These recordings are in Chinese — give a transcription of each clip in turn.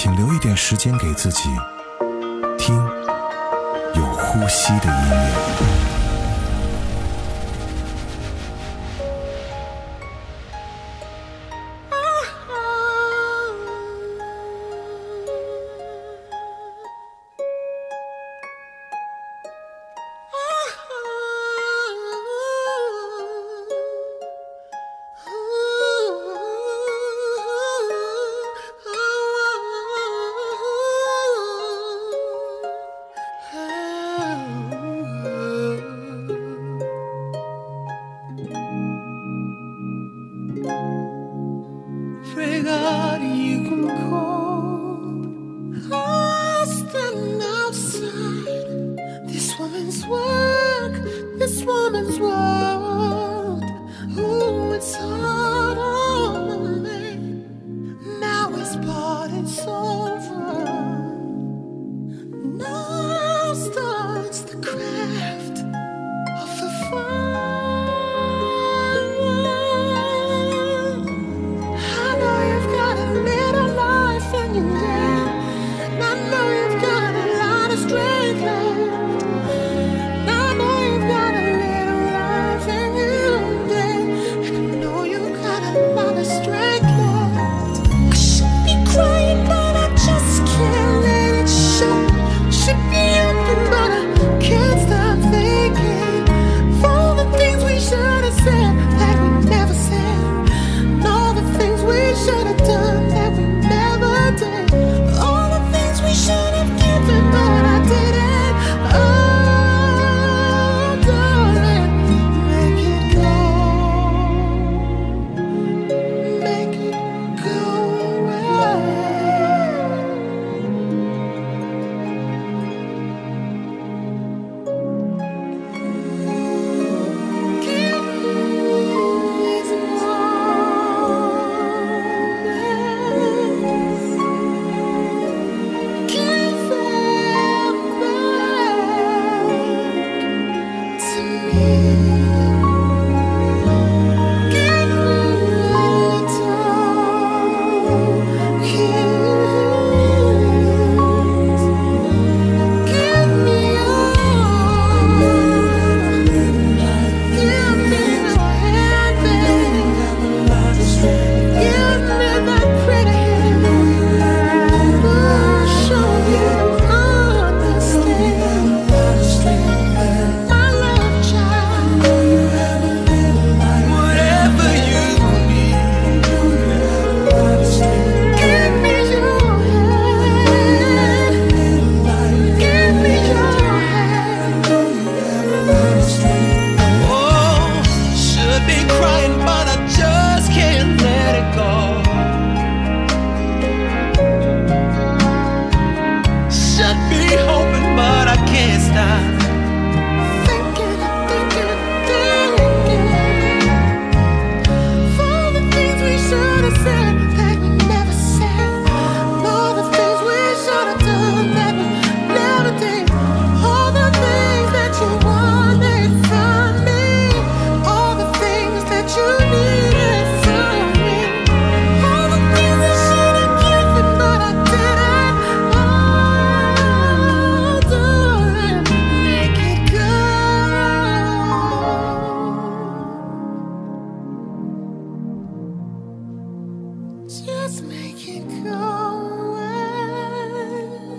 请留一点时间给自己，听有呼吸的音乐。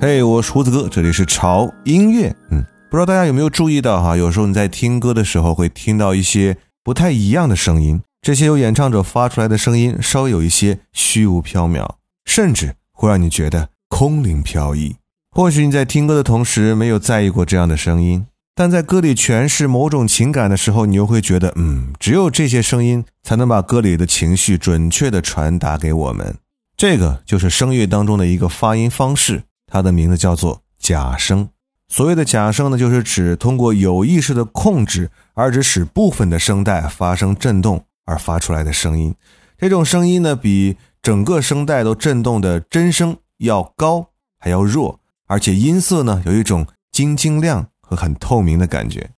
嘿，我是胡子哥，这里是潮音乐。嗯，不知道大家有没有注意到哈？有时候你在听歌的时候会听到一些不太一样的声音，这些由演唱者发出来的声音稍微有一些虚无缥缈，甚至会让你觉得空灵飘逸。或许你在听歌的同时没有在意过这样的声音，但在歌里诠释某种情感的时候，你又会觉得，嗯，只有这些声音才能把歌里的情绪准确的传达给我们。这个就是声乐当中的一个发音方式。它的名字叫做假声。所谓的假声呢，就是指通过有意识的控制，而只使部分的声带发生震动而发出来的声音。这种声音呢，比整个声带都震动的真声要高，还要弱，而且音色呢，有一种晶晶亮和很透明的感觉。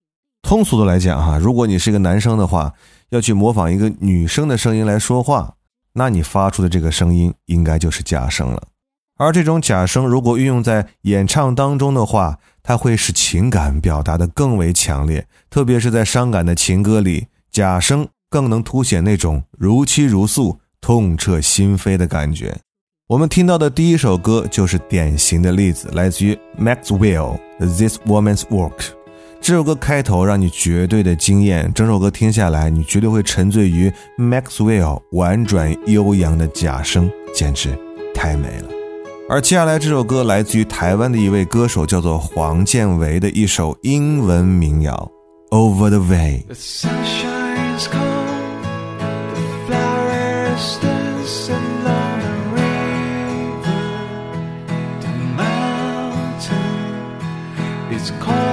通俗的来讲，哈，如果你是一个男生的话，要去模仿一个女生的声音来说话，那你发出的这个声音应该就是假声了。而这种假声如果运用在演唱当中的话，它会使情感表达的更为强烈，特别是在伤感的情歌里，假声更能凸显那种如泣如诉、痛彻心扉的感觉。我们听到的第一首歌就是典型的例子，来自于 Maxwell《This Woman's Work》。这首歌开头让你绝对的惊艳，整首歌听下来，你绝对会沉醉于 Maxwell 婉转悠扬的假声，简直太美了。而接下来这首歌来自于台湾的一位歌手，叫做黄建维的一首英文民谣《Over the Way》。The sunshine is cold. it's cold.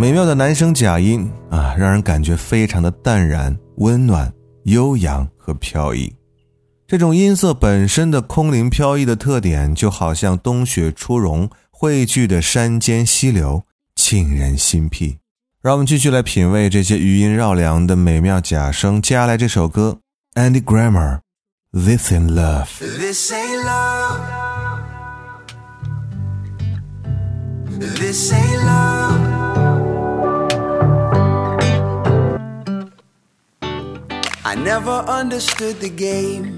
美妙的男声假音啊，让人感觉非常的淡然、温暖、悠扬和飘逸。这种音色本身的空灵飘逸的特点，就好像冬雪初融汇聚的山间溪流，沁人心脾。让我们继续来品味这些余音绕梁的美妙假声。接下来这首歌，Andy Grammer，《This in Love》。This ain't love. This ain't love. I never understood the game.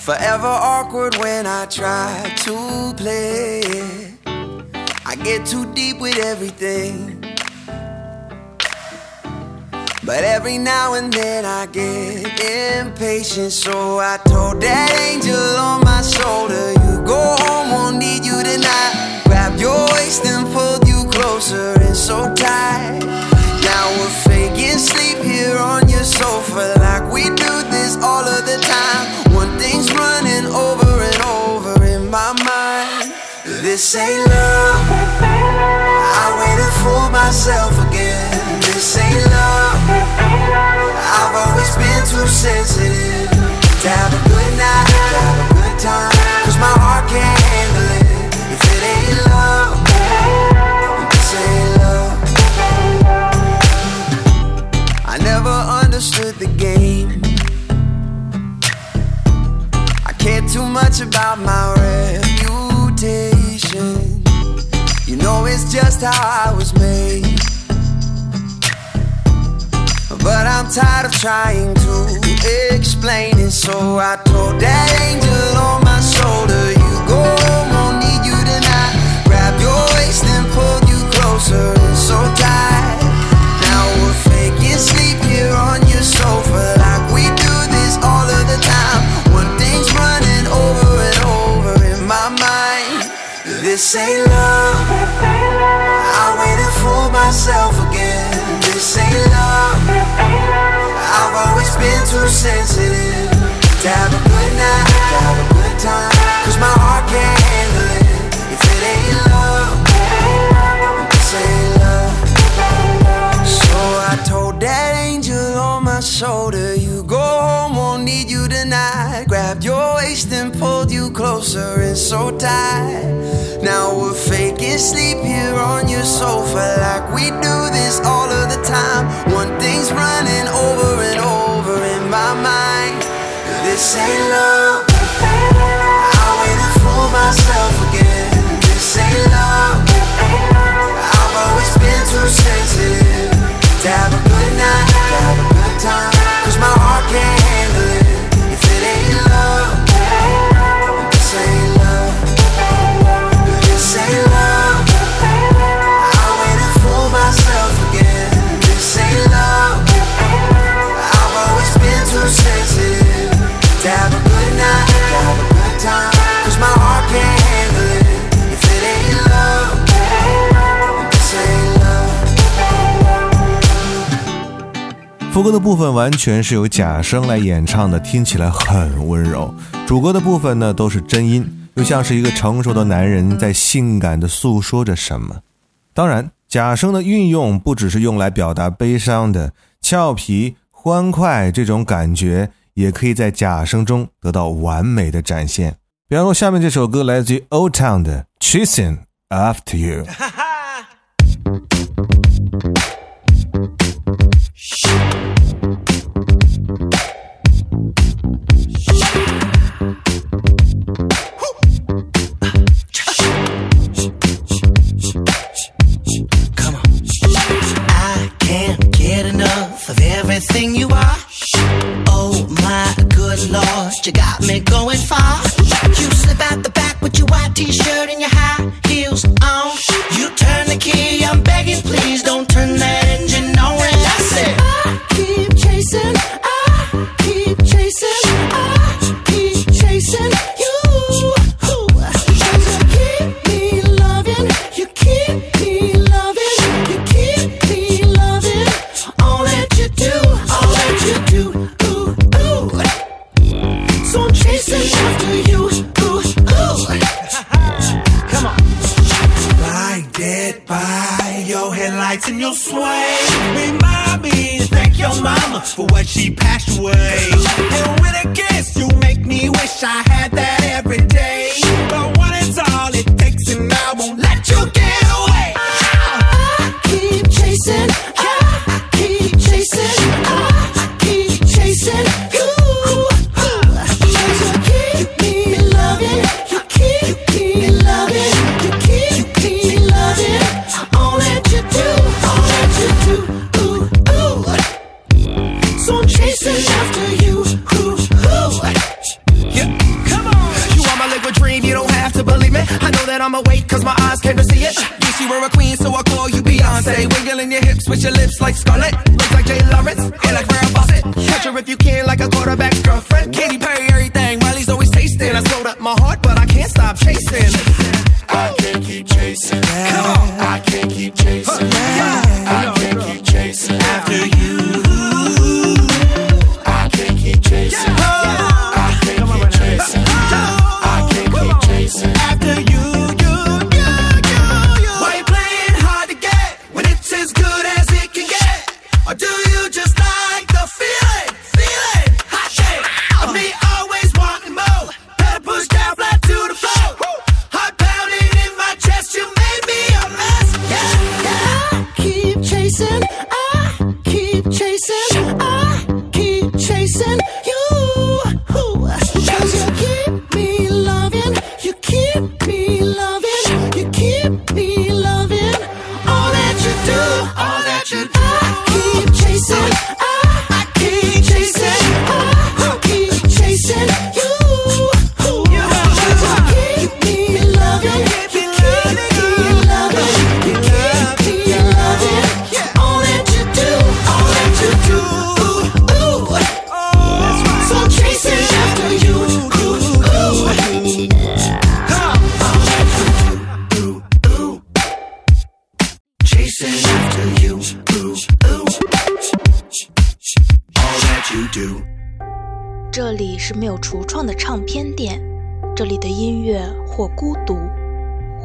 Forever awkward when I try to play. I get too deep with everything. But every now and then I get impatient, so I told that angel on my shoulder, You go home, won't need you tonight. Grab your waist and pulled you closer and so tight. Now we're faking sleep here on your sofa, like we do this all of the time. One thing's running over and over in my mind. This ain't love. I waited for myself again. This ain't love. I've always been too sensitive to have a good night, have a good time. Game. I care too much about my reputation. You know it's just how I was made. But I'm tired of trying to explain it. So I told that angel on my shoulder, You go, won't need you tonight. Grab your waist and pull you closer and so tight. Sofa, like we do this all of the time. One thing's running over and over in my mind. This ain't love. I closer and so tight. Now we're faking sleep here on your sofa, like we do this all of the time. One thing's running over and over in my mind. This ain't love. I waited for myself again. This ain't love. I've always been too sensitive to have a good night, to have a good time. 歌的部分完全是由假声来演唱的，听起来很温柔。主歌的部分呢，都是真音，又像是一个成熟的男人在性感的诉说着什么。当然，假声的运用不只是用来表达悲伤的、俏皮、欢快这种感觉，也可以在假声中得到完美的展现。比方说，下面这首歌来自于 Old Town 的《Chasing After You》。you got me going far. I'm awake cause my eyes can't see it. You, see, we're a queen, so I call you Beyonce. Wiggling your hips with your lips like Scarlet. Looks like Jay Lawrence, hair like Farrah Fawcett. Catch her if you can, like a quarterback's girlfriend. Katy Perry, everything, Miley's always tasting. I sold up my heart, but I can't stop chasing. I can't keep chasing. Come on. I can't keep chasing.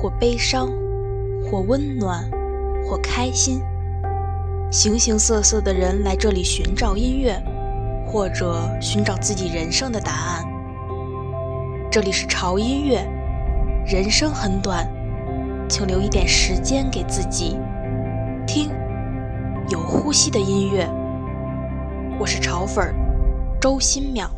或悲伤，或温暖，或开心。形形色色的人来这里寻找音乐，或者寻找自己人生的答案。这里是潮音乐，人生很短，请留一点时间给自己，听有呼吸的音乐。我是潮粉儿，周新淼。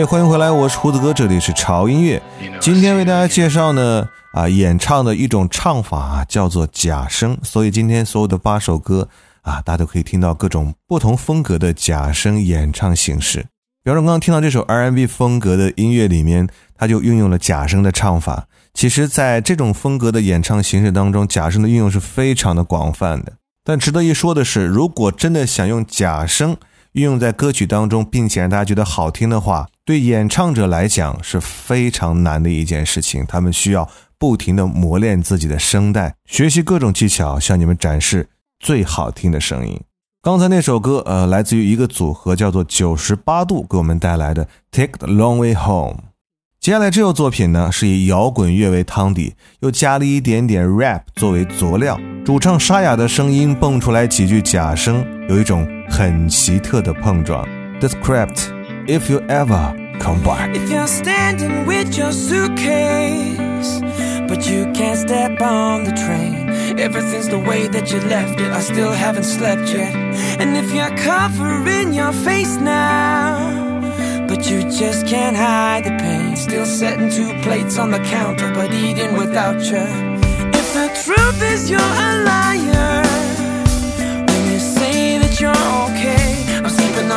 哎，欢迎回来，我是胡子哥，这里是潮音乐。今天为大家介绍呢，啊，演唱的一种唱法、啊、叫做假声，所以今天所有的八首歌啊，大家都可以听到各种不同风格的假声演唱形式。比方说，刚刚听到这首 R&B 风格的音乐里面，它就运用了假声的唱法。其实，在这种风格的演唱形式当中，假声的运用是非常的广泛的。但值得一说的是，如果真的想用假声运用在歌曲当中，并且让大家觉得好听的话，对演唱者来讲是非常难的一件事情。他们需要不停的磨练自己的声带，学习各种技巧，向你们展示最好听的声音。刚才那首歌，呃，来自于一个组合叫做九十八度给我们带来的《Take the Long Way Home》。接下来这首作品呢，是以摇滚乐为汤底，又加了一点点 rap 作为佐料，主唱沙哑的声音蹦出来几句假声，有一种很奇特的碰撞。Descript if you ever come back。If you're standing with your suitcase, but you can't step on the train, everything's the way that you left it. I still haven't slept yet. And if you're covering your face now, but you just can't hide the pain, still setting two plates on the counter, but eating without you. If the truth is you're a liar,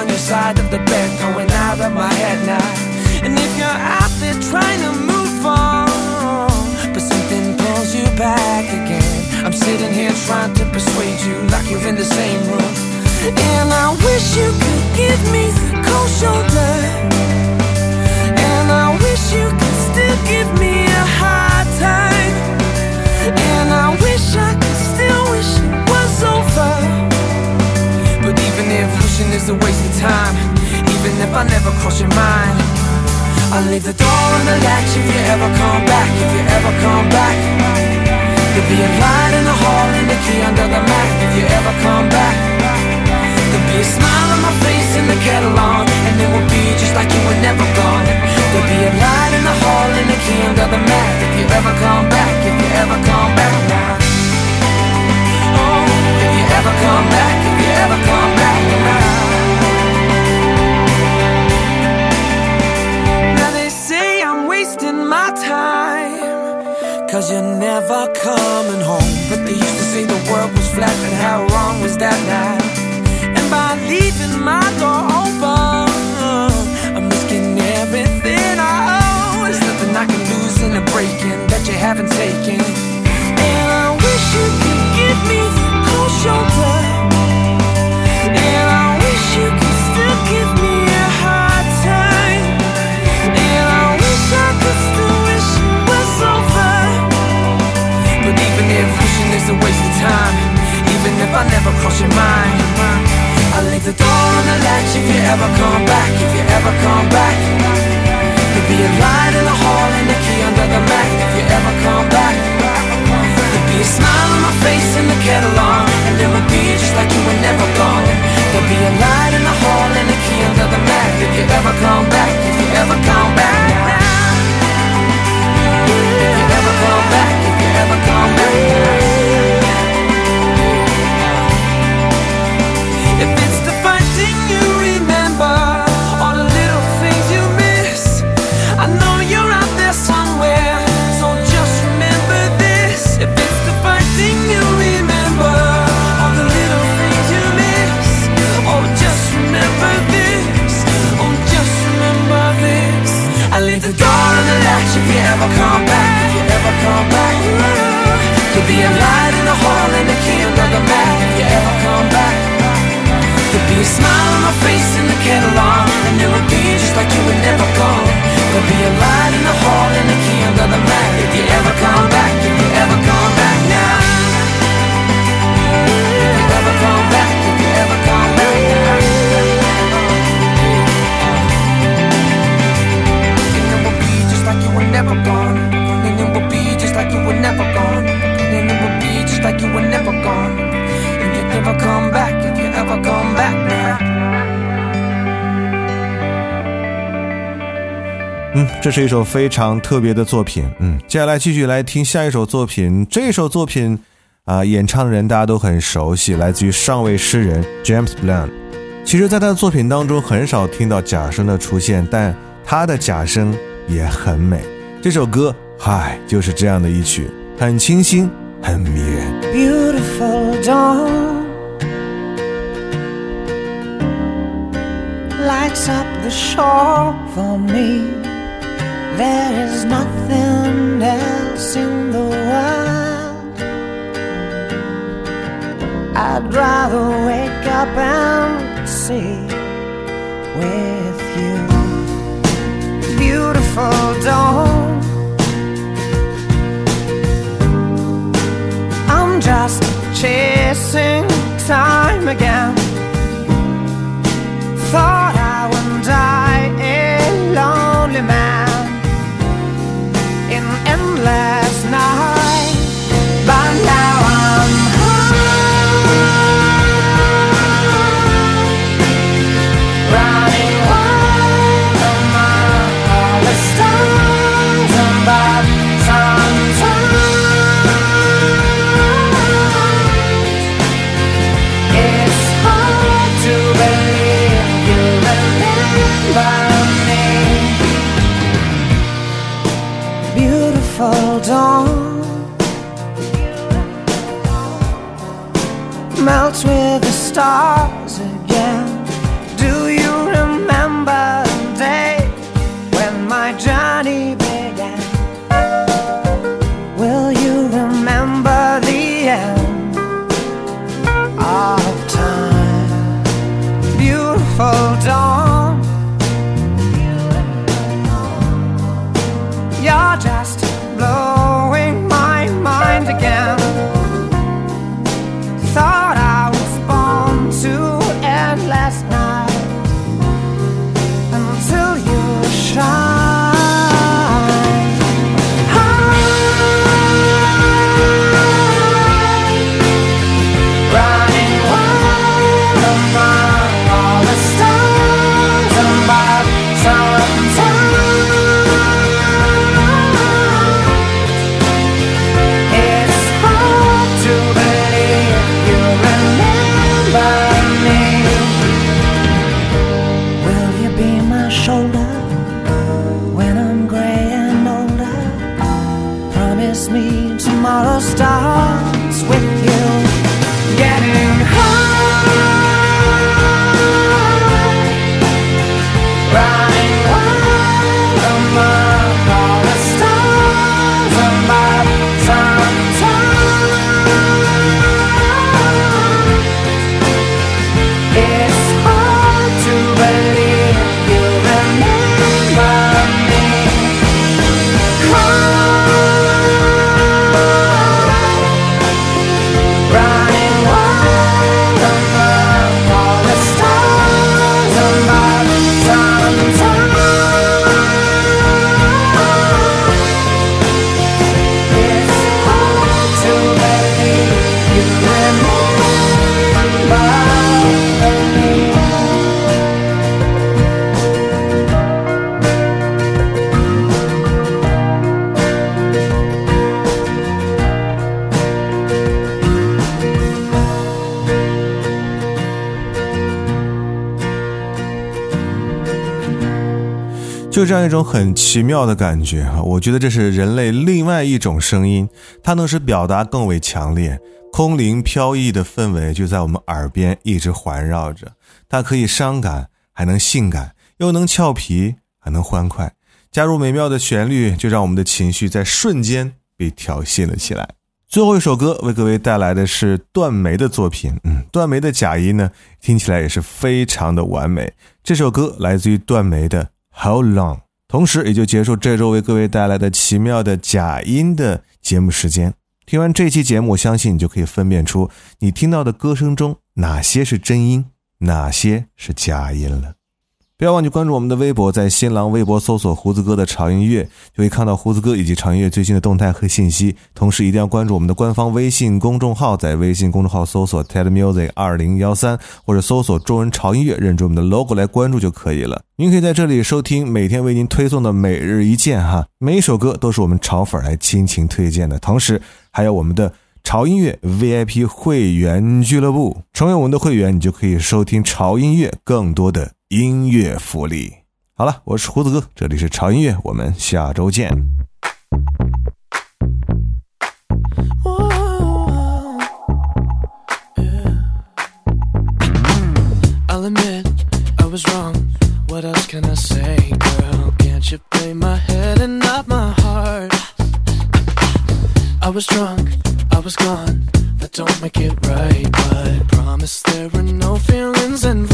on your side of the bed, going out of my head now. And if you're out there trying to move on, but something pulls you back again, I'm sitting here trying to persuade you like you're in the same room. And I wish you could give me the cold shoulder. And I I'll leave the door on the latch if you ever come back, if you ever come back. There'll be a light in the hall and a key under the mat if you ever come back. There'll be a smile on my face and the kettle on, and it will be just like you were never gone. There'll be a light in the hall and a key under the mat if you ever come back, if you ever come back now. Oh, if you ever come back, if you ever come Cause you're never coming home. But they used to say the world was flat, and how wrong was that now? And by leaving my door open, I'm risking everything I owe. There's nothing I can lose in a breaking that you haven't taken. And I wish you could give me the cold shoulder. Just like you were never gone. There'll be a light in the hall and a key under the mat. If you ever come back, if you ever come back now. If you ever come back, if you ever come back now. And it will be just like you were never gone. And it will be just like you were never gone. And it will be just like you were never gone. And you never come back 这是一首非常特别的作品。嗯，接下来继续来听下一首作品。这首作品啊、演唱人大家都很熟悉，来自于上位诗人 James Blunt。其实，在他的作品当中很少听到假声的出现，但他的假声也很美。这首歌，嗨，就是这样的一曲，很清新，很迷人。beautiful dawn lights up the shore for me. There is nothing else in the world. I'd rather wake up and see with you. Beautiful dawn. I'm just chasing time again. beautiful dawn melts with the stars. 就这样一种很奇妙的感觉啊！我觉得这是人类另外一种声音，它能使表达更为强烈，空灵飘逸的氛围就在我们耳边一直环绕着。它可以伤感，还能性感，又能俏皮，还能欢快。加入美妙的旋律，就让我们的情绪在瞬间被调戏了起来。最后一首歌为各位带来的是段梅的作品，嗯，段梅的假音呢，听起来也是非常的完美。这首歌来自于段梅的。How long？同时也就结束这周为各位带来的奇妙的假音的节目时间。听完这期节目，我相信你就可以分辨出你听到的歌声中哪些是真音，哪些是假音了。不要忘记关注我们的微博，在新浪微博搜索“胡子哥的潮音乐”，就可以看到胡子哥以及潮音乐最新的动态和信息。同时，一定要关注我们的官方微信公众号，在微信公众号搜索 “ted music 二零幺三”或者搜索“中文潮音乐”，认准我们的 logo 来关注就可以了。您可以在这里收听每天为您推送的每日一见哈，每一首歌都是我们潮粉来倾情推荐的。同时，还有我们的潮音乐 VIP 会员俱乐部，成为我们的会员，你就可以收听潮音乐更多的。音乐福利，好了，我是胡子哥，这里是潮音乐，我们下周见。I'll admit I was wrong. What else can I say, girl? Can't you play my head and not my heart? I was drunk, I was gone. That don't make it right, but promise there were no feelings involved.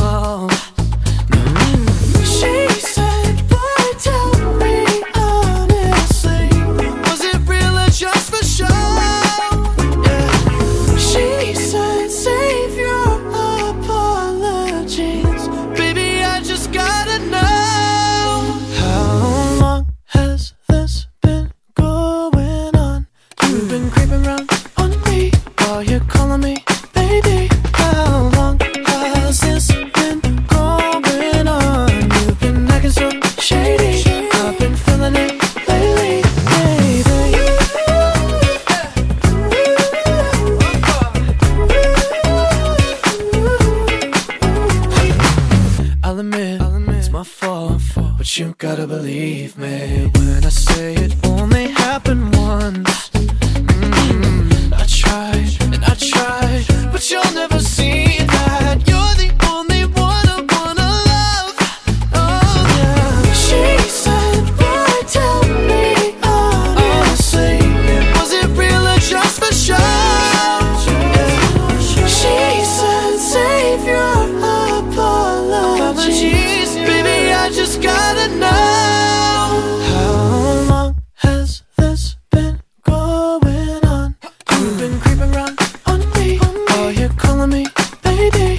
Baby.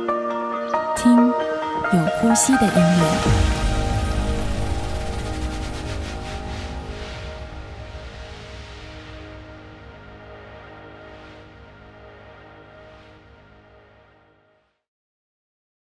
有呼吸的音乐。